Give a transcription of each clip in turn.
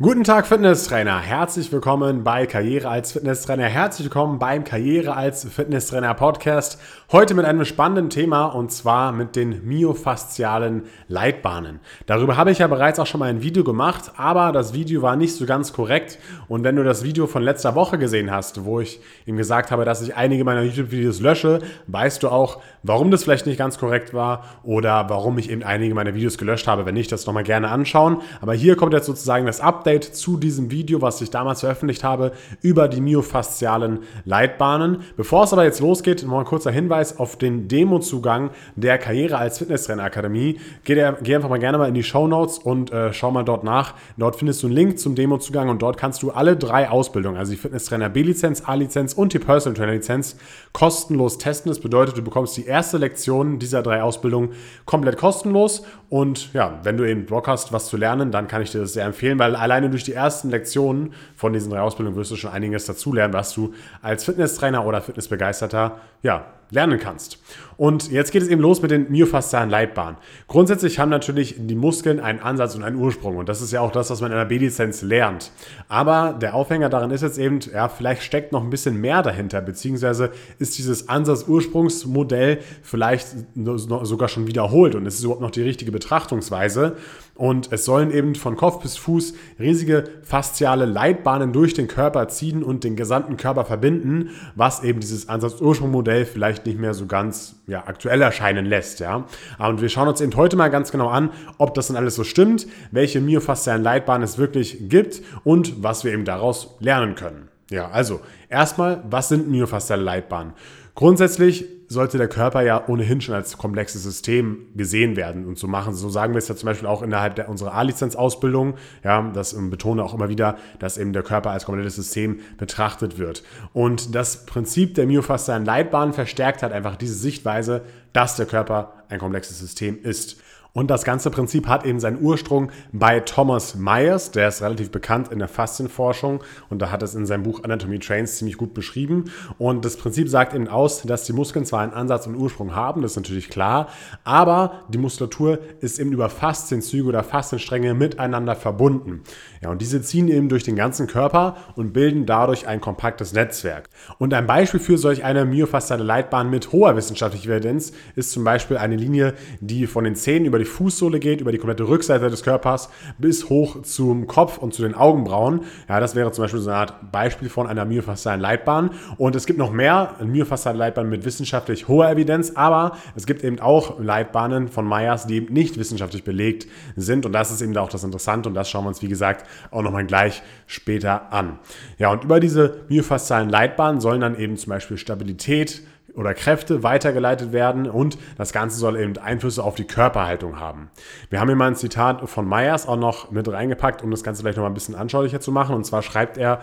Guten Tag Fitnesstrainer, herzlich willkommen bei Karriere als Fitnesstrainer, herzlich willkommen beim Karriere als Fitnesstrainer Podcast. Heute mit einem spannenden Thema und zwar mit den myofaszialen Leitbahnen. Darüber habe ich ja bereits auch schon mal ein Video gemacht, aber das Video war nicht so ganz korrekt und wenn du das Video von letzter Woche gesehen hast, wo ich ihm gesagt habe, dass ich einige meiner YouTube-Videos lösche, weißt du auch, warum das vielleicht nicht ganz korrekt war oder warum ich eben einige meiner Videos gelöscht habe. Wenn nicht, das nochmal gerne anschauen. Aber hier kommt jetzt sozusagen das Update Update zu diesem Video, was ich damals veröffentlicht habe, über die myofaszialen Leitbahnen. Bevor es aber jetzt losgeht, noch ein kurzer Hinweis auf den Demo-Zugang der Karriere als Fitnesstrainer Akademie. Geh, geh, einfach mal gerne mal in die Show Notes und äh, schau mal dort nach. Dort findest du einen Link zum Demo-Zugang und dort kannst du alle drei Ausbildungen, also die Fitnesstrainer B-Lizenz, A-Lizenz und die Personal Trainer Lizenz, kostenlos testen. Das bedeutet, du bekommst die erste Lektion dieser drei Ausbildungen komplett kostenlos und ja, wenn du eben Bock hast, was zu lernen, dann kann ich dir das sehr empfehlen, weil allein alleine durch die ersten Lektionen von diesen drei Ausbildungen wirst du schon einiges dazulernen, was du als Fitnesstrainer oder Fitnessbegeisterter ja, lernen kannst. Und jetzt geht es eben los mit den myofaszialen Leitbahnen. Grundsätzlich haben natürlich die Muskeln einen Ansatz und einen Ursprung und das ist ja auch das, was man in der B-Lizenz lernt. Aber der Aufhänger daran ist jetzt eben, ja, vielleicht steckt noch ein bisschen mehr dahinter, beziehungsweise ist dieses Ansatz-Ursprungsmodell vielleicht sogar schon wiederholt und es ist überhaupt noch die richtige Betrachtungsweise. Und es sollen eben von Kopf bis Fuß riesige fasziale Leitbahnen durch den Körper ziehen und den gesamten Körper verbinden, was eben dieses Ansatz-Ursprung-Modell vielleicht nicht mehr so ganz ja, aktuell erscheinen lässt. Ja? Und wir schauen uns eben heute mal ganz genau an, ob das dann alles so stimmt, welche myofaszialen Leitbahnen es wirklich gibt und was wir eben daraus lernen können. Ja, also erstmal, was sind myofasziale Leitbahnen? Grundsätzlich sollte der Körper ja ohnehin schon als komplexes System gesehen werden und so machen. So sagen wir es ja zum Beispiel auch innerhalb der, unserer A-Lizenz-Ausbildung. Ja, das betone auch immer wieder, dass eben der Körper als komplettes System betrachtet wird. Und das Prinzip der myofaszialen Leitbahn verstärkt halt einfach diese Sichtweise, dass der Körper ein komplexes System ist. Und das ganze Prinzip hat eben seinen Ursprung bei Thomas Myers, der ist relativ bekannt in der Faszienforschung und da hat es in seinem Buch Anatomy Trains ziemlich gut beschrieben. Und das Prinzip sagt eben aus, dass die Muskeln zwar einen Ansatz und Ursprung haben, das ist natürlich klar, aber die Muskulatur ist eben über Faszienzüge oder Faszienstränge miteinander verbunden. Ja, und diese ziehen eben durch den ganzen Körper und bilden dadurch ein kompaktes Netzwerk. Und ein Beispiel für solch eine myofasziale Leitbahn mit hoher wissenschaftlicher Evidenz ist zum Beispiel eine Linie, die von den Zähnen über die Fußsohle geht, über die komplette Rückseite des Körpers bis hoch zum Kopf und zu den Augenbrauen. Ja, das wäre zum Beispiel so eine Art Beispiel von einer myofaszialen Leitbahn. Und es gibt noch mehr myofasziale Leitbahnen mit wissenschaftlich hoher Evidenz, aber es gibt eben auch Leitbahnen von Myers, die eben nicht wissenschaftlich belegt sind. Und das ist eben auch das Interessante und das schauen wir uns, wie gesagt, auch nochmal gleich später an. Ja, und über diese myofaszialen Leitbahnen sollen dann eben zum Beispiel Stabilität, oder Kräfte weitergeleitet werden und das Ganze soll eben Einflüsse auf die Körperhaltung haben. Wir haben hier mal ein Zitat von Myers auch noch mit reingepackt, um das Ganze vielleicht noch mal ein bisschen anschaulicher zu machen. Und zwar schreibt er,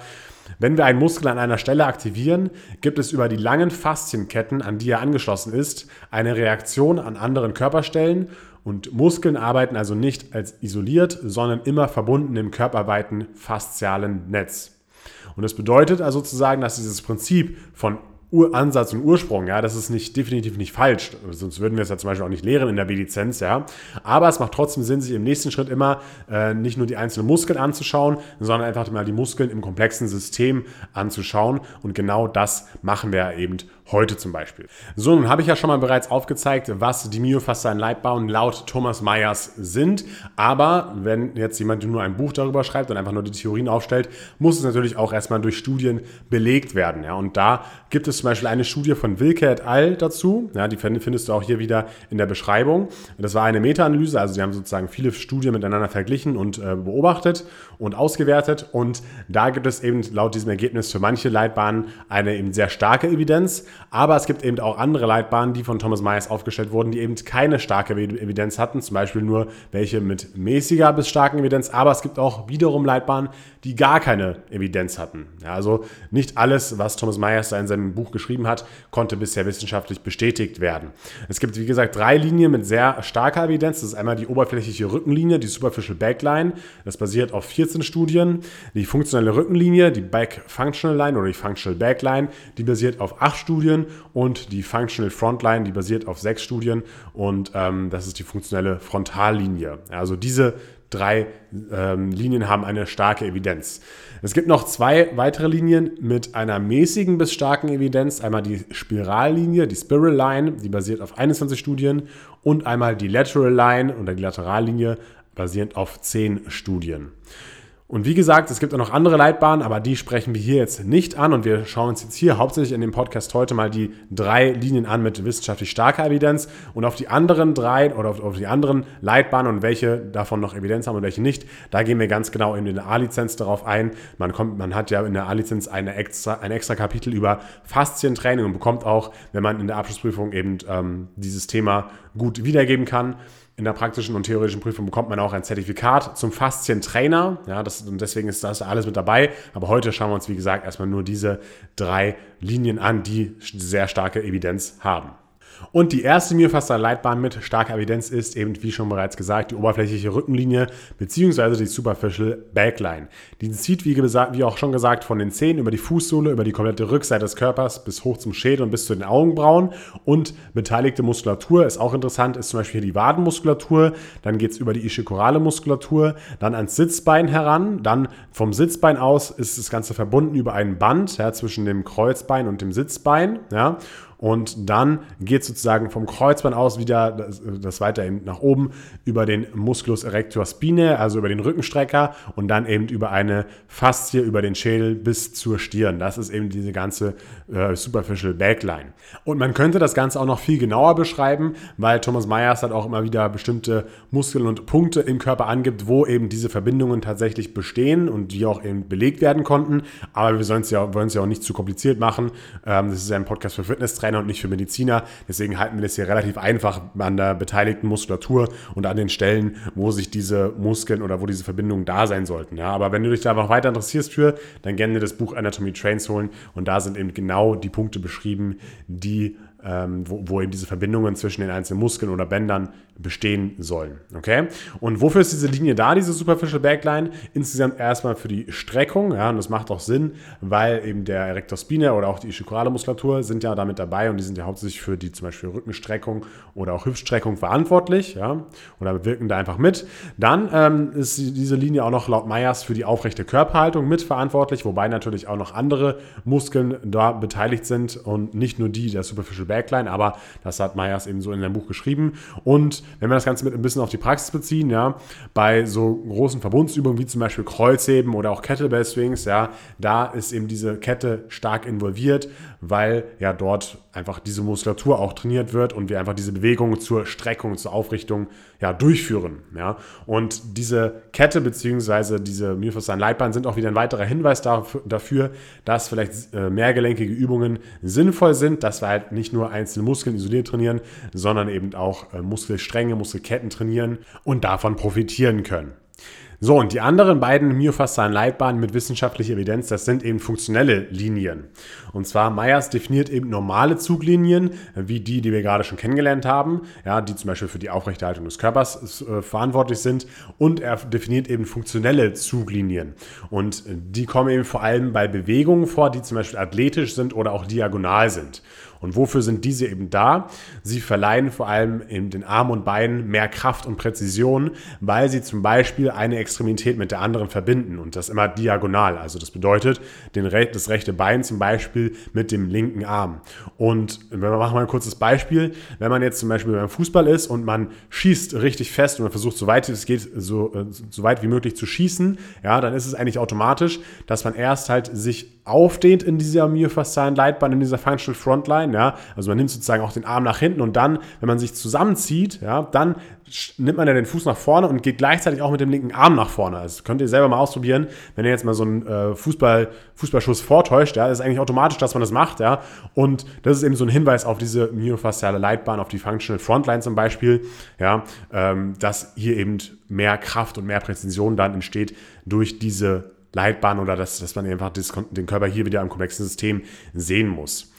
wenn wir einen Muskel an einer Stelle aktivieren, gibt es über die langen Faszienketten, an die er angeschlossen ist, eine Reaktion an anderen Körperstellen und Muskeln arbeiten also nicht als isoliert, sondern immer verbunden im körperweiten faszialen Netz. Und das bedeutet also sozusagen, dass dieses Prinzip von Uransatz und Ursprung, ja, das ist nicht, definitiv nicht falsch. Sonst würden wir es ja zum Beispiel auch nicht lehren in der B-Lizenz, ja. Aber es macht trotzdem Sinn, sich im nächsten Schritt immer äh, nicht nur die einzelnen Muskeln anzuschauen, sondern einfach mal die Muskeln im komplexen System anzuschauen. Und genau das machen wir eben heute zum Beispiel. So, nun habe ich ja schon mal bereits aufgezeigt, was die myofaszialen Leitbahnen laut Thomas Myers sind. Aber wenn jetzt jemand nur ein Buch darüber schreibt und einfach nur die Theorien aufstellt, muss es natürlich auch erstmal durch Studien belegt werden. Ja? Und da gibt es zum Beispiel eine Studie von Wilke et al. dazu. Ja, die findest du auch hier wieder in der Beschreibung. Das war eine Meta-Analyse, also sie haben sozusagen viele Studien miteinander verglichen und äh, beobachtet und ausgewertet. Und da gibt es eben laut diesem Ergebnis für manche Leitbahnen eine eben sehr starke Evidenz, aber es gibt eben auch andere Leitbahnen, die von Thomas Myers aufgestellt wurden, die eben keine starke Evidenz hatten, zum Beispiel nur welche mit mäßiger bis starken Evidenz. Aber es gibt auch wiederum Leitbahnen, die gar keine Evidenz hatten. Ja, also nicht alles, was Thomas Myers da in seinem Buch geschrieben hat, konnte bisher wissenschaftlich bestätigt werden. Es gibt, wie gesagt, drei Linien mit sehr starker Evidenz. Das ist einmal die oberflächliche Rückenlinie, die Superficial Backline. Das basiert auf 14 Studien. Die funktionelle Rückenlinie, die Back Functional Line oder die Functional Backline, die basiert auf 8 Studien. Und die Functional Frontline, die basiert auf sechs Studien und ähm, das ist die funktionelle Frontallinie. Also diese drei ähm, Linien haben eine starke Evidenz. Es gibt noch zwei weitere Linien mit einer mäßigen bis starken Evidenz. Einmal die Spirallinie, die Spiral Line, die basiert auf 21 Studien und einmal die Lateral Line oder die Laterallinie basierend auf 10 Studien. Und wie gesagt, es gibt auch noch andere Leitbahnen, aber die sprechen wir hier jetzt nicht an. Und wir schauen uns jetzt hier hauptsächlich in dem Podcast heute mal die drei Linien an mit wissenschaftlich starker Evidenz und auf die anderen drei oder auf, auf die anderen Leitbahnen und welche davon noch Evidenz haben und welche nicht. Da gehen wir ganz genau in der A-Lizenz darauf ein. Man, kommt, man hat ja in der A-Lizenz eine extra, ein extra Kapitel über Faszientraining und bekommt auch, wenn man in der Abschlussprüfung eben ähm, dieses Thema gut wiedergeben kann, in der praktischen und theoretischen Prüfung bekommt man auch ein Zertifikat zum Faszientrainer. Ja, das, und deswegen ist das alles mit dabei. Aber heute schauen wir uns, wie gesagt, erstmal nur diese drei Linien an, die sehr starke Evidenz haben. Und die erste Myofaszial-Leitbahn mit starker Evidenz ist eben, wie schon bereits gesagt, die oberflächliche Rückenlinie bzw. die Superficial Backline. Die zieht, wie, wie auch schon gesagt, von den Zehen über die Fußsohle, über die komplette Rückseite des Körpers bis hoch zum Schädel und bis zu den Augenbrauen. Und beteiligte Muskulatur ist auch interessant, ist zum Beispiel hier die Wadenmuskulatur. Dann geht es über die ischikorale Muskulatur, dann ans Sitzbein heran. Dann vom Sitzbein aus ist das Ganze verbunden über ein Band ja, zwischen dem Kreuzbein und dem Sitzbein. Ja. Und dann geht es sozusagen vom Kreuzbein aus wieder das, das weiter nach oben über den Musculus erector spinae, also über den Rückenstrecker und dann eben über eine Faszie über den Schädel bis zur Stirn. Das ist eben diese ganze äh, Superficial Backline. Und man könnte das Ganze auch noch viel genauer beschreiben, weil Thomas Myers hat auch immer wieder bestimmte Muskeln und Punkte im Körper angibt, wo eben diese Verbindungen tatsächlich bestehen und die auch eben belegt werden konnten. Aber wir wollen es ja, ja auch nicht zu kompliziert machen. Ähm, das ist ja ein Podcast für Fitnesstrainer Trainer und nicht für Mediziner. Deswegen halten wir das hier relativ einfach an der beteiligten Muskulatur und an den Stellen, wo sich diese Muskeln oder wo diese Verbindungen da sein sollten. Ja, aber wenn du dich da noch weiter interessierst für, dann gerne das Buch Anatomy Trains holen und da sind eben genau die Punkte beschrieben, die ähm, wo, wo, eben diese Verbindungen zwischen den einzelnen Muskeln oder Bändern bestehen sollen. Okay? Und wofür ist diese Linie da, diese Superficial Backline? Insgesamt erstmal für die Streckung, ja, und das macht auch Sinn, weil eben der Erector Spinae oder auch die ischikorale Muskulatur sind ja damit dabei und die sind ja hauptsächlich für die zum Beispiel Rückenstreckung oder auch Hüftstreckung verantwortlich, ja, oder wirken da einfach mit. Dann ähm, ist diese Linie auch noch laut Meyers für die aufrechte Körperhaltung mitverantwortlich, wobei natürlich auch noch andere Muskeln da beteiligt sind und nicht nur die der Superficial Backline Backline, aber das hat Meyers eben so in seinem Buch geschrieben. Und wenn wir das Ganze mit ein bisschen auf die Praxis beziehen, ja, bei so großen Verbundsübungen wie zum Beispiel Kreuzheben oder auch Kettlebell Swings, ja, da ist eben diese Kette stark involviert, weil ja dort einfach diese Muskulatur auch trainiert wird und wir einfach diese Bewegungen zur Streckung, zur Aufrichtung ja, durchführen. Ja. Und diese Kette bzw. diese myofaszialen Leitbahn sind auch wieder ein weiterer Hinweis dafür, dass vielleicht äh, mehrgelenkige Übungen sinnvoll sind, dass wir halt nicht nur einzelne Muskeln isoliert trainieren, sondern eben auch äh, Muskelstränge, Muskelketten trainieren und davon profitieren können. So, und die anderen beiden myofaszialen Leitbahnen mit wissenschaftlicher Evidenz, das sind eben funktionelle Linien. Und zwar Meyers definiert eben normale Zuglinien, wie die, die wir gerade schon kennengelernt haben, ja, die zum Beispiel für die Aufrechterhaltung des Körpers äh, verantwortlich sind. Und er definiert eben funktionelle Zuglinien. Und die kommen eben vor allem bei Bewegungen vor, die zum Beispiel athletisch sind oder auch diagonal sind. Und wofür sind diese eben da? Sie verleihen vor allem in den Armen und Beinen mehr Kraft und Präzision, weil sie zum Beispiel eine Extremität mit der anderen verbinden und das immer diagonal. Also das bedeutet den, das rechte Bein zum Beispiel mit dem linken Arm. Und wir machen mal ein kurzes Beispiel. Wenn man jetzt zum Beispiel beim Fußball ist und man schießt richtig fest und man versucht so weit es geht, so, äh, so weit wie möglich zu schießen, ja, dann ist es eigentlich automatisch, dass man erst halt sich aufdehnt in dieser myofaszialen Leitbahn, in dieser Functional Frontline, ja, also man nimmt sozusagen auch den Arm nach hinten und dann, wenn man sich zusammenzieht, ja, dann nimmt man ja den Fuß nach vorne und geht gleichzeitig auch mit dem linken Arm nach vorne. Das könnt ihr selber mal ausprobieren, wenn ihr jetzt mal so einen äh, Fußball, Fußballschuss vortäuscht, ja, ist eigentlich automatisch, dass man das macht, ja, und das ist eben so ein Hinweis auf diese myofasziale Leitbahn, auf die Functional Frontline zum Beispiel, ja, ähm, dass hier eben mehr Kraft und mehr Präzision dann entsteht durch diese Leitbahn oder dass, dass man einfach das, den Körper hier wieder im komplexen System sehen muss.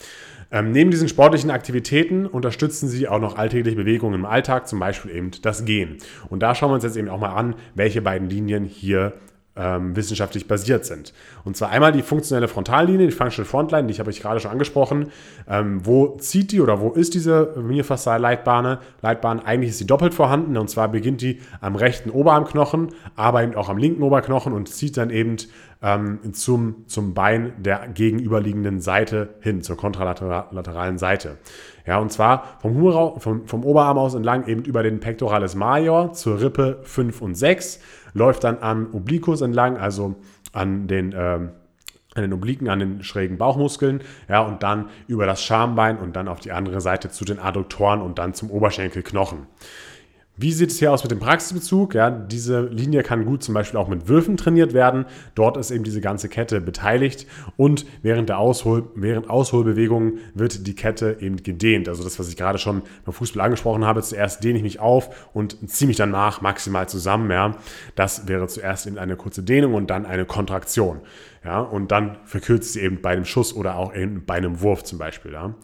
Ähm, neben diesen sportlichen Aktivitäten unterstützen sie auch noch alltägliche Bewegungen im Alltag, zum Beispiel eben das Gehen. Und da schauen wir uns jetzt eben auch mal an, welche beiden Linien hier ähm, wissenschaftlich basiert sind. Und zwar einmal die funktionelle Frontallinie, die Functional Frontline, die habe ich gerade schon angesprochen. Ähm, wo zieht die oder wo ist diese Myofaszial-Leitbahn? Leitbahn, eigentlich ist sie doppelt vorhanden und zwar beginnt die am rechten Oberarmknochen, aber eben auch am linken Oberknochen und zieht dann eben ähm, zum, zum Bein der gegenüberliegenden Seite hin, zur kontralateralen Seite. Ja, und zwar vom, Humera, vom, vom Oberarm aus entlang eben über den Pectoralis Major zur Rippe 5 und 6, läuft dann am Obliquus entlang, also an den, ähm, an den Obliken, an den schrägen Bauchmuskeln, ja, und dann über das Schambein und dann auf die andere Seite zu den Adduktoren und dann zum Oberschenkelknochen. Wie sieht es hier aus mit dem Praxisbezug? Ja, diese Linie kann gut zum Beispiel auch mit Würfen trainiert werden. Dort ist eben diese ganze Kette beteiligt und während der Aushol während Ausholbewegungen wird die Kette eben gedehnt. Also das, was ich gerade schon beim Fußball angesprochen habe. Zuerst dehne ich mich auf und ziehe mich danach maximal zusammen. Ja, das wäre zuerst eben eine kurze Dehnung und dann eine Kontraktion. Ja, und dann verkürzt sie eben bei einem Schuss oder auch bei einem Wurf zum Beispiel. Ja.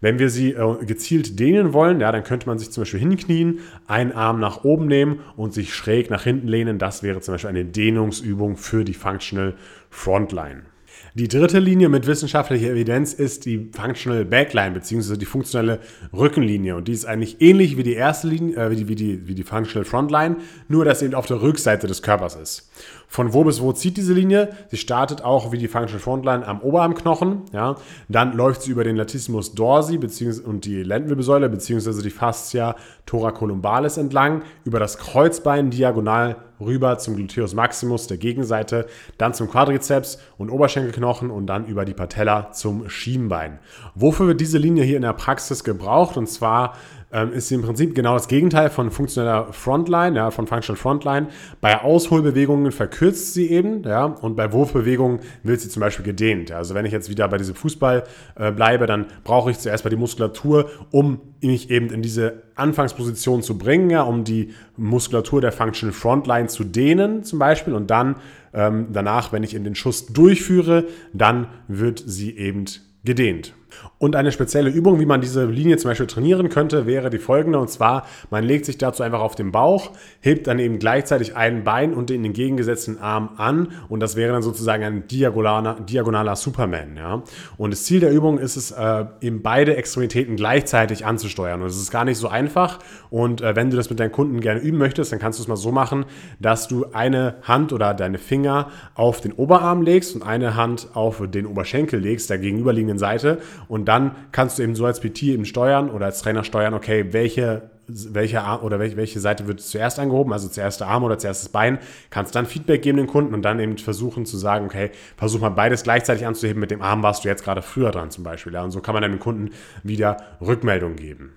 Wenn wir sie äh, gezielt dehnen wollen, ja, dann könnte man sich zum Beispiel hinknien, einen Arm nach oben nehmen und sich schräg nach hinten lehnen. Das wäre zum Beispiel eine Dehnungsübung für die Functional Frontline. Die dritte Linie mit wissenschaftlicher Evidenz ist die Functional Backline bzw. die funktionelle Rückenlinie. Und die ist eigentlich ähnlich wie die erste Linie, äh, wie, die, wie, die, wie die Functional Frontline, nur dass sie eben auf der Rückseite des Körpers ist. Von wo bis wo zieht diese Linie? Sie startet auch wie die Functional Frontline am Oberarmknochen. Ja? Dann läuft sie über den Latissimus dorsi und die Lendenwirbelsäule bzw. die Fascia thoracolumbalis entlang, über das Kreuzbein diagonal rüber zum Gluteus maximus der Gegenseite, dann zum Quadrizeps und Oberschenkelknochen und dann über die Patella zum Schienbein. Wofür wird diese Linie hier in der Praxis gebraucht? Und zwar ähm, ist sie im Prinzip genau das Gegenteil von funktioneller Frontline, ja, von Functional Frontline. Bei Ausholbewegungen verkürzt sie eben, ja, und bei Wurfbewegungen wird sie zum Beispiel gedehnt. Also wenn ich jetzt wieder bei diesem Fußball äh, bleibe, dann brauche ich zuerst mal die Muskulatur, um mich eben in diese Anfangsposition zu bringen, ja, um die Muskulatur der Functional Frontline zu dehnen zum Beispiel und dann ähm, danach, wenn ich in den Schuss durchführe, dann wird sie eben gedehnt. Und eine spezielle Übung, wie man diese Linie zum Beispiel trainieren könnte, wäre die folgende. Und zwar, man legt sich dazu einfach auf den Bauch, hebt dann eben gleichzeitig ein Bein und den entgegengesetzten Arm an. Und das wäre dann sozusagen ein diagonaler, diagonaler Superman. Ja? Und das Ziel der Übung ist es, äh, eben beide Extremitäten gleichzeitig anzusteuern. Und es ist gar nicht so einfach. Und äh, wenn du das mit deinen Kunden gerne üben möchtest, dann kannst du es mal so machen, dass du eine Hand oder deine Finger auf den Oberarm legst und eine Hand auf den Oberschenkel legst, der gegenüberliegenden Seite und dann kannst du eben so als PT eben steuern oder als Trainer steuern, okay, welche welche Arm oder welche, welche Seite wird zuerst angehoben, also zuerst der Arm oder zuerst das Bein, kannst dann Feedback geben den Kunden und dann eben versuchen zu sagen, okay, versuch mal beides gleichzeitig anzuheben, mit dem Arm warst du jetzt gerade früher dran zum Beispiel. Ja, und so kann man dann dem Kunden wieder Rückmeldung geben.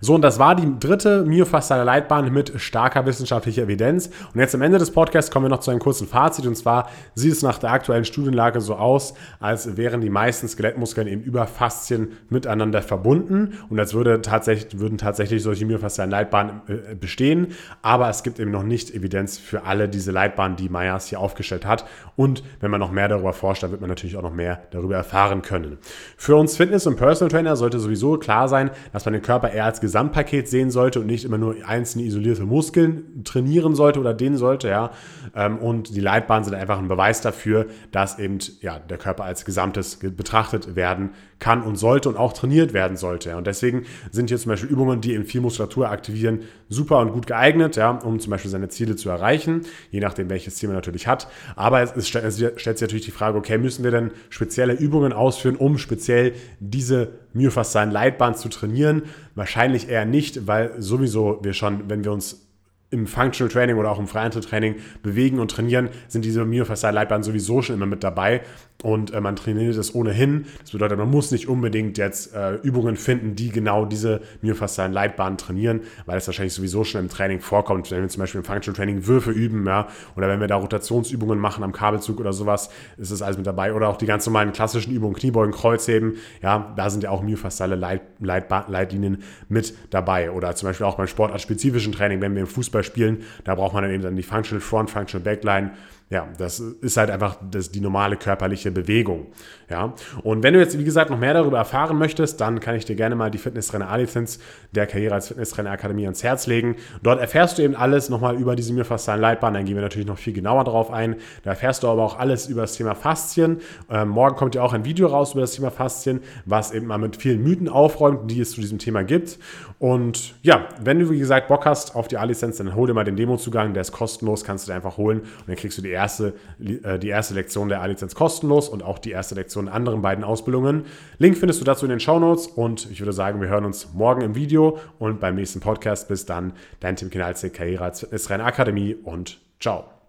So, und das war die dritte myofasziale Leitbahn mit starker wissenschaftlicher Evidenz. Und jetzt am Ende des Podcasts kommen wir noch zu einem kurzen Fazit. Und zwar sieht es nach der aktuellen Studienlage so aus, als wären die meisten Skelettmuskeln eben über Faszien miteinander verbunden. Und als würde tatsächlich, würden tatsächlich solche myofaszialen Leitbahnen äh, bestehen. Aber es gibt eben noch nicht Evidenz für alle diese Leitbahnen, die Meyers hier aufgestellt hat. Und wenn man noch mehr darüber forscht, dann wird man natürlich auch noch mehr darüber erfahren können. Für uns Fitness- und Personal Trainer sollte sowieso klar sein, dass man den Körper eher als Gesamtpaket sehen sollte und nicht immer nur einzelne isolierte Muskeln trainieren sollte oder dehnen sollte, ja. Ähm, und die Leitbahnen sind einfach ein Beweis dafür, dass eben ja, der Körper als Gesamtes betrachtet werden kann und sollte und auch trainiert werden sollte. Und deswegen sind hier zum Beispiel Übungen, die eben viel Muskulatur aktivieren, super und gut geeignet, ja, um zum Beispiel seine Ziele zu erreichen, je nachdem, welches Ziel man natürlich hat. Aber es, es stellt sich natürlich die Frage, okay, müssen wir denn spezielle Übungen ausführen, um speziell diese myofaszialen Leitbahn zu trainieren? Wahrscheinlich eher nicht, weil sowieso wir schon, wenn wir uns im Functional Training oder auch im Freihandeltraining bewegen und trainieren, sind diese myofaszialen Leitbahnen sowieso schon immer mit dabei und äh, man trainiert es ohnehin. Das bedeutet, man muss nicht unbedingt jetzt äh, Übungen finden, die genau diese myofaszialen Leitbahnen trainieren, weil es wahrscheinlich sowieso schon im Training vorkommt. Wenn wir zum Beispiel im Functional Training Würfe üben, ja, oder wenn wir da Rotationsübungen machen am Kabelzug oder sowas, ist das alles mit dabei. Oder auch die ganz normalen klassischen Übungen, Kniebeugen, Kreuzheben, ja, da sind ja auch myofasziale Leit, Leitlinien mit dabei. Oder zum Beispiel auch beim sportartspezifischen Training, wenn wir im Fußball spielen, da braucht man dann eben dann die Functional Front, Functional Backline, ja, das ist halt einfach das, die normale körperliche Bewegung. Ja, und wenn du jetzt, wie gesagt, noch mehr darüber erfahren möchtest, dann kann ich dir gerne mal die Fitnesstrainer A-Lizenz der Karriere als Fitnesstrainer Akademie ans Herz legen. Dort erfährst du eben alles nochmal über diese myofaszialen Leitbahn. Dann gehen wir natürlich noch viel genauer drauf ein. Da erfährst du aber auch alles über das Thema Faszien. Ähm, morgen kommt ja auch ein Video raus über das Thema Faszien, was eben mal mit vielen Mythen aufräumt, die es zu diesem Thema gibt. Und ja, wenn du, wie gesagt, Bock hast auf die A-Lizenz, dann hol dir mal den Demozugang. Der ist kostenlos, kannst du dir einfach holen. Und dann kriegst du die erste, äh, die erste Lektion der A-Lizenz kostenlos und auch die erste Lektion in anderen beiden Ausbildungen. Link findest du dazu in den Show Notes und ich würde sagen, wir hören uns morgen im Video und beim nächsten Podcast. Bis dann, dein Tim Kinalzig, Karriere als Fitnesstrainer Akademie und ciao.